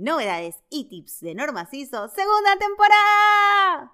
novedades y tips de Normas ISO, segunda temporada.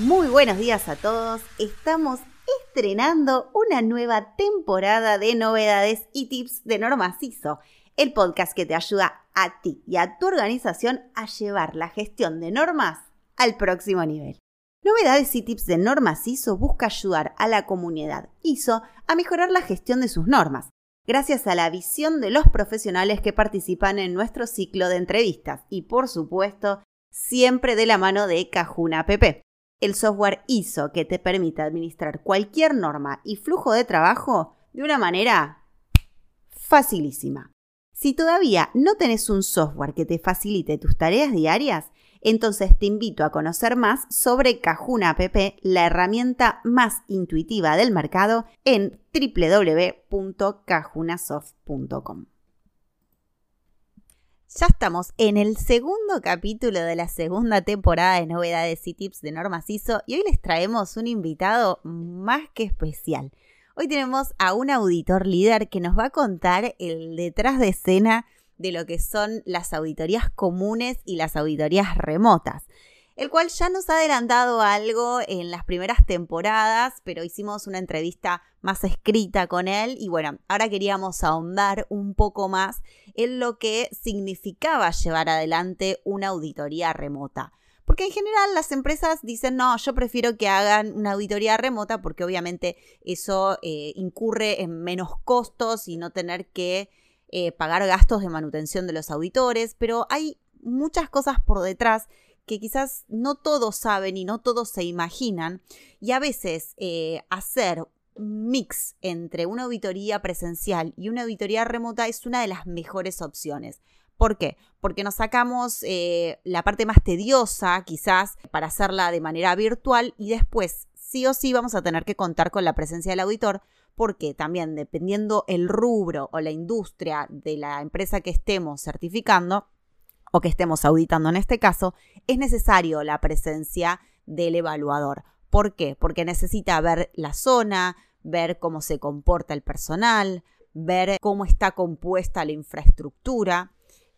Muy buenos días a todos. Estamos estrenando una nueva temporada de novedades y tips de Normas ISO, el podcast que te ayuda a ti y a tu organización a llevar la gestión de normas al próximo nivel. Novedades y tips de normas ISO busca ayudar a la comunidad ISO a mejorar la gestión de sus normas, gracias a la visión de los profesionales que participan en nuestro ciclo de entrevistas y, por supuesto, siempre de la mano de Cajuna PP, el software ISO que te permite administrar cualquier norma y flujo de trabajo de una manera facilísima. Si todavía no tenés un software que te facilite tus tareas diarias, entonces te invito a conocer más sobre Cajuna App, la herramienta más intuitiva del mercado en www.cajunasoft.com. Ya estamos en el segundo capítulo de la segunda temporada de novedades y tips de Normas ISO y hoy les traemos un invitado más que especial. Hoy tenemos a un auditor líder que nos va a contar el detrás de escena de lo que son las auditorías comunes y las auditorías remotas, el cual ya nos ha adelantado algo en las primeras temporadas, pero hicimos una entrevista más escrita con él y bueno, ahora queríamos ahondar un poco más en lo que significaba llevar adelante una auditoría remota. Porque en general las empresas dicen, no, yo prefiero que hagan una auditoría remota porque obviamente eso eh, incurre en menos costos y no tener que eh, pagar gastos de manutención de los auditores, pero hay muchas cosas por detrás que quizás no todos saben y no todos se imaginan, y a veces eh, hacer un mix entre una auditoría presencial y una auditoría remota es una de las mejores opciones. ¿Por qué? Porque nos sacamos eh, la parte más tediosa, quizás, para hacerla de manera virtual y después, sí o sí, vamos a tener que contar con la presencia del auditor, porque también dependiendo el rubro o la industria de la empresa que estemos certificando o que estemos auditando en este caso, es necesario la presencia del evaluador. ¿Por qué? Porque necesita ver la zona, ver cómo se comporta el personal, ver cómo está compuesta la infraestructura,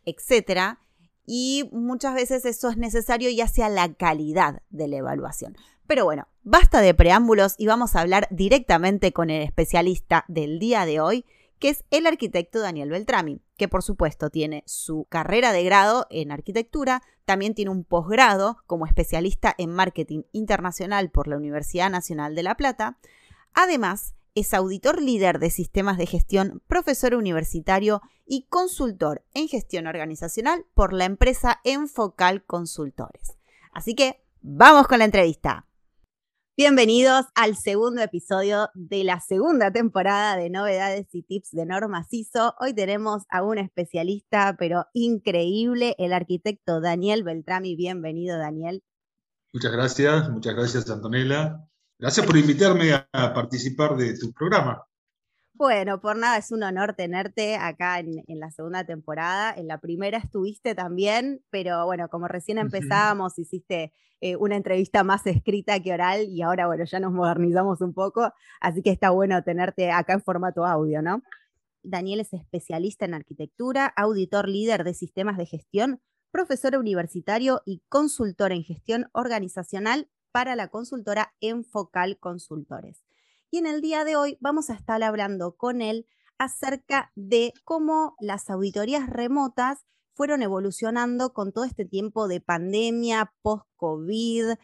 etc. Y muchas veces eso es necesario y hacia la calidad de la evaluación. Pero bueno, basta de preámbulos y vamos a hablar directamente con el especialista del día de hoy, que es el arquitecto Daniel Beltrami, que por supuesto tiene su carrera de grado en arquitectura, también tiene un posgrado como especialista en marketing internacional por la Universidad Nacional de La Plata. Además, es auditor líder de sistemas de gestión, profesor universitario y consultor en gestión organizacional por la empresa Enfocal Consultores. Así que, vamos con la entrevista. Bienvenidos al segundo episodio de la segunda temporada de novedades y tips de Norma CISO. Hoy tenemos a un especialista, pero increíble, el arquitecto Daniel Beltrami. Bienvenido, Daniel. Muchas gracias, muchas gracias, Antonella. Gracias por invitarme a participar de tu programa. Bueno, por nada, es un honor tenerte acá en, la segunda temporada. En la primera estuviste también, pero bueno, como recién empezábamos, hiciste eh, una entrevista más escrita que oral y ahora, bueno, ya nos modernizamos un poco, así que está bueno tenerte acá en formato audio, ¿no? Daniel es especialista en arquitectura, auditor líder de sistemas de gestión, profesor universitario y consultor en gestión organizacional para la consultora Enfocal Consultores y en el día de hoy vamos a estar hablando con él acerca de cómo las auditorías remotas fueron evolucionando con todo este tiempo de pandemia, post-COVID,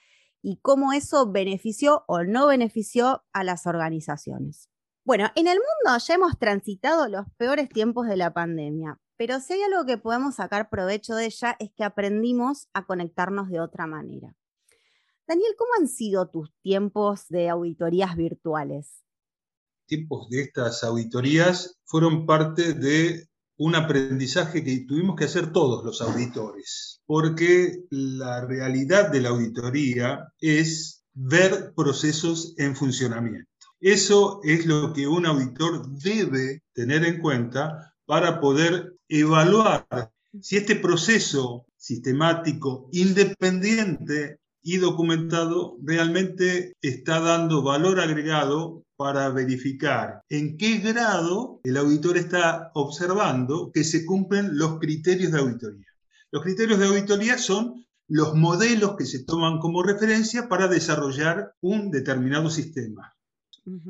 y cómo eso benefició o no benefició a las organizaciones. Bueno, en el mundo ya hemos transitado los peores tiempos de la pandemia, pero si hay algo que podemos sacar provecho de ella es que aprendimos a conectarnos de otra manera. Daniel, ¿cómo han sido tus tiempos de auditorías virtuales? Tiempos de estas auditorías fueron parte de un aprendizaje que tuvimos que hacer todos los auditores, porque la realidad de la auditoría es ver procesos en funcionamiento. Eso es lo que un auditor debe tener en cuenta para poder evaluar si este proceso sistemático, independiente y documentado realmente está dando valor agregado para verificar en qué grado el auditor está observando que se cumplen los criterios de auditoría. Los criterios de auditoría son los modelos que se toman como referencia para desarrollar un determinado sistema.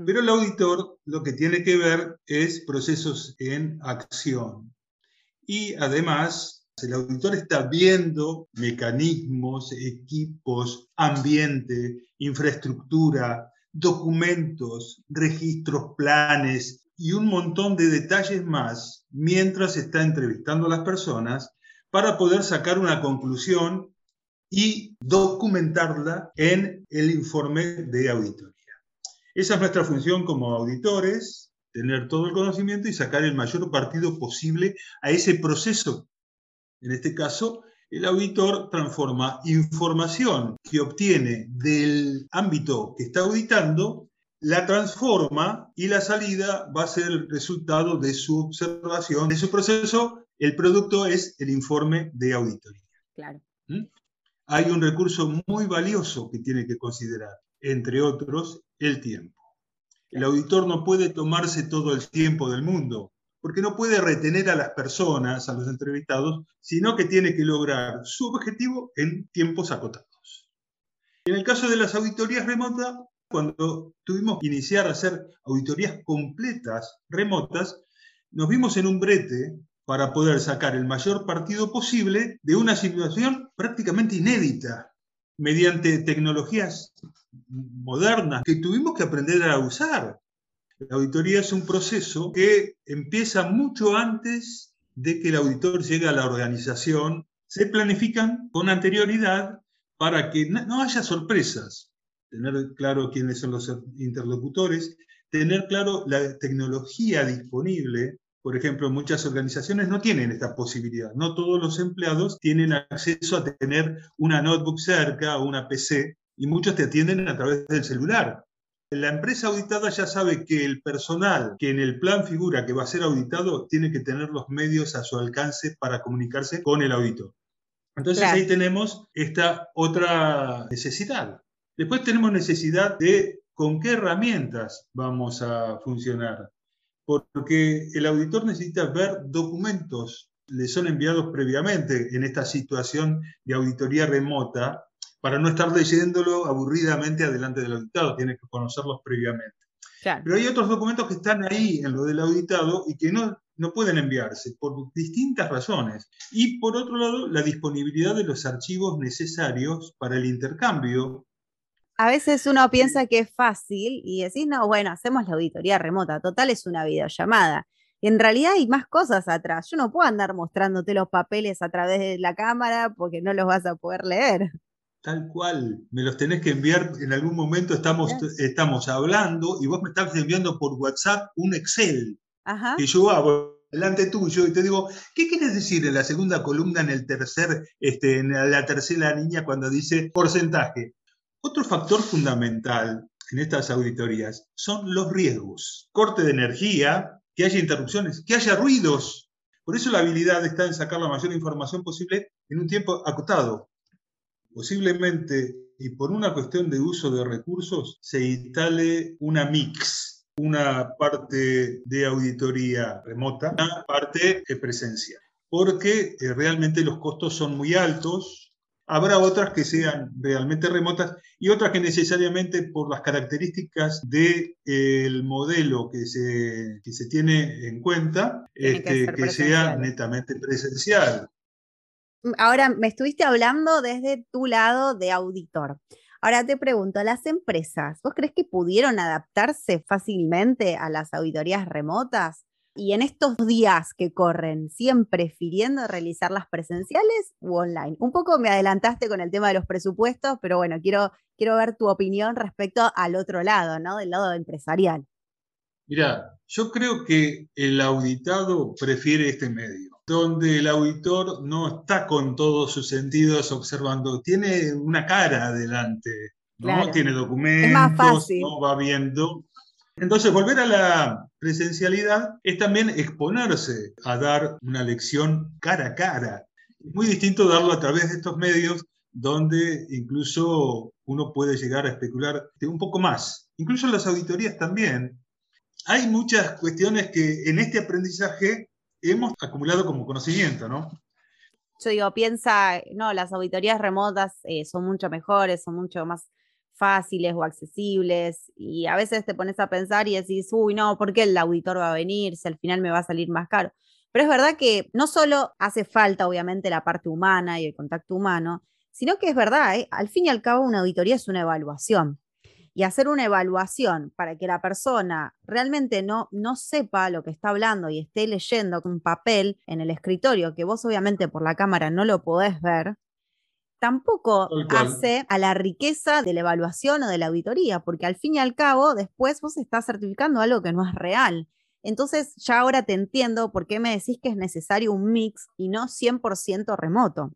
Pero el auditor lo que tiene que ver es procesos en acción. Y además, el auditor está viendo mecanismos, equipos, ambiente, infraestructura, documentos, registros, planes y un montón de detalles más mientras está entrevistando a las personas para poder sacar una conclusión y documentarla en el informe de auditoría. Esa es nuestra función como auditores, tener todo el conocimiento y sacar el mayor partido posible a ese proceso. En este caso, el auditor transforma información que obtiene del ámbito que está auditando, la transforma y la salida va a ser el resultado de su observación, de su proceso. El producto es el informe de auditoría. Claro. ¿Mm? Hay un recurso muy valioso que tiene que considerar, entre otros, el tiempo. El auditor no puede tomarse todo el tiempo del mundo, porque no puede retener a las personas, a los entrevistados, sino que tiene que lograr su objetivo en tiempos acotados. En el caso de las auditorías remotas, cuando tuvimos que iniciar a hacer auditorías completas remotas, nos vimos en un brete para poder sacar el mayor partido posible de una situación prácticamente inédita, mediante tecnologías modernas que tuvimos que aprender a usar. La auditoría es un proceso que empieza mucho antes de que el auditor llegue a la organización. Se planifican con anterioridad para que no haya sorpresas, tener claro quiénes son los interlocutores, tener claro la tecnología disponible. Por ejemplo, muchas organizaciones no tienen esta posibilidad. No todos los empleados tienen acceso a tener una notebook cerca o una PC y muchos te atienden a través del celular. La empresa auditada ya sabe que el personal que en el plan figura que va a ser auditado tiene que tener los medios a su alcance para comunicarse con el auditor. Entonces ahí tenemos esta otra necesidad. Después tenemos necesidad de con qué herramientas vamos a funcionar. Porque el auditor necesita ver documentos, le son enviados previamente en esta situación de auditoría remota, para no estar leyéndolo aburridamente adelante del auditado, tiene que conocerlos previamente. Pero hay otros documentos que están ahí en lo del auditado y que no, no pueden enviarse por distintas razones. Y por otro lado, la disponibilidad de los archivos necesarios para el intercambio. A veces uno piensa que es fácil y decís, no, bueno, hacemos la auditoría remota, total es una videollamada. Y en realidad hay más cosas atrás. Yo no puedo andar mostrándote los papeles a través de la cámara porque no los vas a poder leer. Tal cual, me los tenés que enviar en algún momento, estamos, estamos hablando y vos me estás enviando por WhatsApp un Excel que yo hago delante tuyo y te digo, ¿qué quieres decir en la segunda columna, en el tercer, este, en la tercera línea cuando dice porcentaje? Otro factor fundamental en estas auditorías son los riesgos. Corte de energía, que haya interrupciones, que haya ruidos. Por eso la habilidad está en sacar la mayor información posible en un tiempo acotado posiblemente y por una cuestión de uso de recursos se instale una mix, una parte de auditoría remota, una parte presencial, porque eh, realmente los costos son muy altos. Habrá otras que sean realmente remotas y otras que necesariamente por las características del modelo que se, que se tiene en cuenta, este, que sea netamente presencial. Ahora, me estuviste hablando desde tu lado de auditor. Ahora te pregunto, las empresas, ¿vos crees que pudieron adaptarse fácilmente a las auditorías remotas? Y en estos días que corren, ¿siguen prefiriendo realizarlas presenciales u online? Un poco me adelantaste con el tema de los presupuestos, pero bueno, quiero, quiero ver tu opinión respecto al otro lado, ¿no? Del lado empresarial. Mira, yo creo que el auditado prefiere este medio donde el auditor no está con todos sus sentidos observando, tiene una cara adelante, ¿no? Tiene documentos, ¿no? va viendo. Entonces, volver a la presencialidad es también exponerse a dar una lección cara a cara. Es muy distinto darlo a través de estos medios donde incluso uno puede llegar a especular un poco más. Incluso las auditorías también. Hay muchas cuestiones que en este aprendizaje hemos acumulado como conocimiento, ¿no? Yo digo, piensa, no, las auditorías remotas eh, son mucho mejores, son mucho más fáciles o accesibles y a veces te pones a pensar y decís, uy, no, ¿por qué el auditor va a venir si al final me va a salir más caro? Pero es verdad que no solo hace falta, obviamente, la parte humana y el contacto humano, sino que es verdad, ¿eh? al fin y al cabo una auditoría es una evaluación. Y hacer una evaluación para que la persona realmente no, no sepa lo que está hablando y esté leyendo un papel en el escritorio, que vos obviamente por la cámara no lo podés ver, tampoco hace a la riqueza de la evaluación o de la auditoría, porque al fin y al cabo después vos estás certificando algo que no es real. Entonces ya ahora te entiendo por qué me decís que es necesario un mix y no 100% remoto.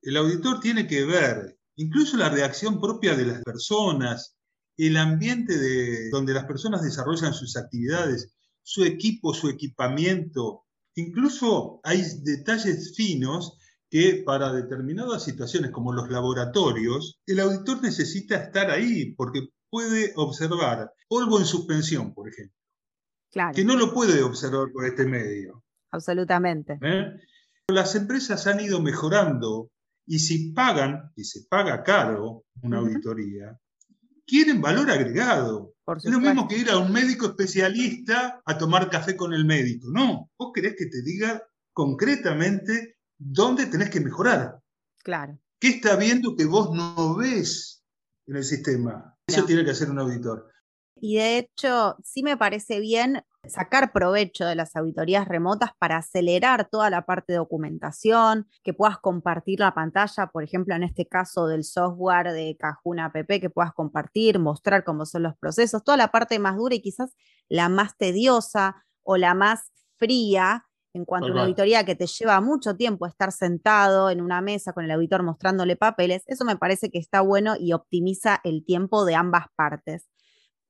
El auditor tiene que ver incluso la reacción propia de las personas, el ambiente de donde las personas desarrollan sus actividades, su equipo, su equipamiento. Incluso hay detalles finos que para determinadas situaciones como los laboratorios, el auditor necesita estar ahí porque puede observar polvo en suspensión, por ejemplo. Claro. Que no lo puede observar por este medio. Absolutamente. ¿Eh? Las empresas han ido mejorando y si pagan, y se paga caro una auditoría, quieren valor agregado. es lo mismo que ir a un médico especialista a tomar café con el médico. No, vos querés que te diga concretamente dónde tenés que mejorar. Claro. ¿Qué está viendo que vos no ves en el sistema? Eso tiene que hacer un auditor. Y de hecho, sí me parece bien sacar provecho de las auditorías remotas para acelerar toda la parte de documentación, que puedas compartir la pantalla, por ejemplo, en este caso del software de Cajuna app, que puedas compartir, mostrar cómo son los procesos, toda la parte más dura y quizás la más tediosa o la más fría, en cuanto a una auditoría que te lleva mucho tiempo estar sentado en una mesa con el auditor mostrándole papeles, eso me parece que está bueno y optimiza el tiempo de ambas partes.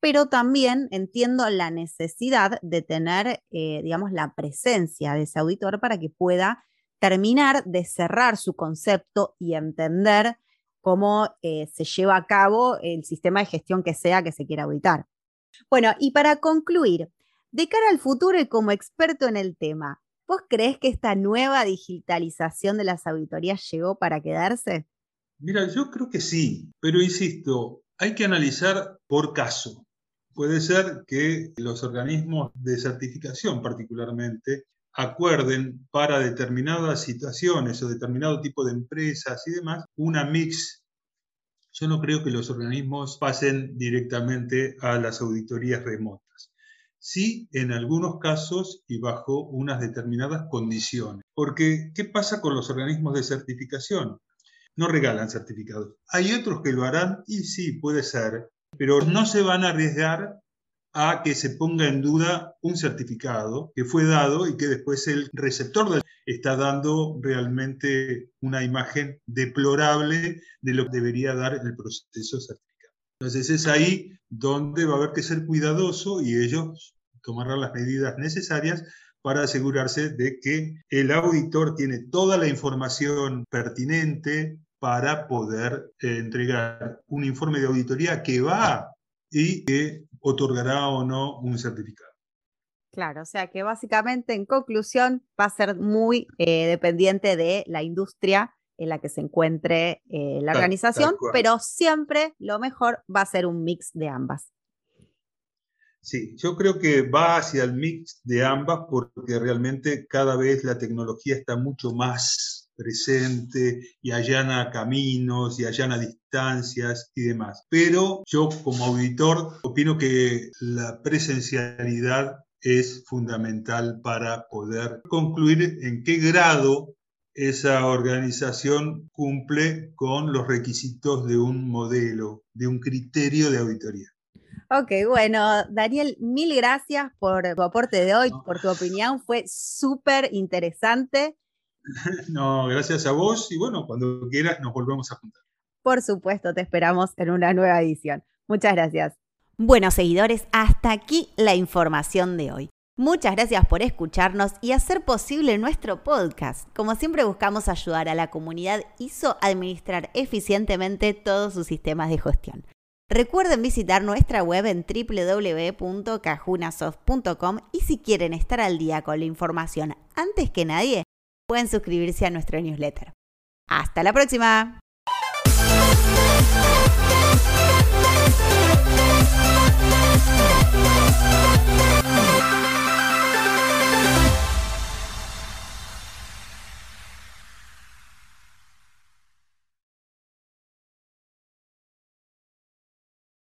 Pero también entiendo la necesidad de tener, eh, digamos, la presencia de ese auditor para que pueda terminar de cerrar su concepto y entender cómo eh, se lleva a cabo el sistema de gestión que sea que se quiera auditar. Bueno, y para concluir, de cara al futuro y como experto en el tema, ¿Vos crees que esta nueva digitalización de las auditorías llegó para quedarse? Mira, yo creo que sí, pero insisto, hay que analizar por caso. Puede ser que los organismos de certificación particularmente acuerden para determinadas situaciones o determinado tipo de empresas y demás una mix. Yo no creo que los organismos pasen directamente a las auditorías remotas sí en algunos casos y bajo unas determinadas condiciones. Porque, ¿qué pasa con los organismos de certificación? No regalan certificados. Hay otros que lo harán y sí, puede ser, pero no se van a arriesgar a que se ponga en duda un certificado que fue dado y que después el receptor está dando realmente una imagen deplorable de lo que debería dar el proceso certificado. Entonces es ahí donde va a haber que ser cuidadoso y ellos tomarán las medidas necesarias para asegurarse de que el auditor tiene toda la información pertinente para poder eh, entregar un informe de auditoría que va y que otorgará o no un certificado. Claro, o sea que básicamente en conclusión va a ser muy eh, dependiente de la industria en la que se encuentre eh, la organización, pero siempre lo mejor va a ser un mix de ambas. Sí, yo creo que va hacia el mix de ambas porque realmente cada vez la tecnología está mucho más presente y allana caminos y allana distancias y demás. Pero yo como auditor opino que la presencialidad es fundamental para poder concluir en qué grado esa organización cumple con los requisitos de un modelo, de un criterio de auditoría. Ok, bueno, Daniel, mil gracias por tu aporte de hoy, por tu opinión, fue súper interesante. No, gracias a vos y bueno, cuando quieras nos volvemos a juntar. Por supuesto, te esperamos en una nueva edición. Muchas gracias. Bueno, seguidores, hasta aquí la información de hoy. Muchas gracias por escucharnos y hacer posible nuestro podcast. Como siempre buscamos ayudar a la comunidad ISO a administrar eficientemente todos sus sistemas de gestión. Recuerden visitar nuestra web en www.cajunasoft.com y si quieren estar al día con la información antes que nadie, pueden suscribirse a nuestro newsletter. Hasta la próxima.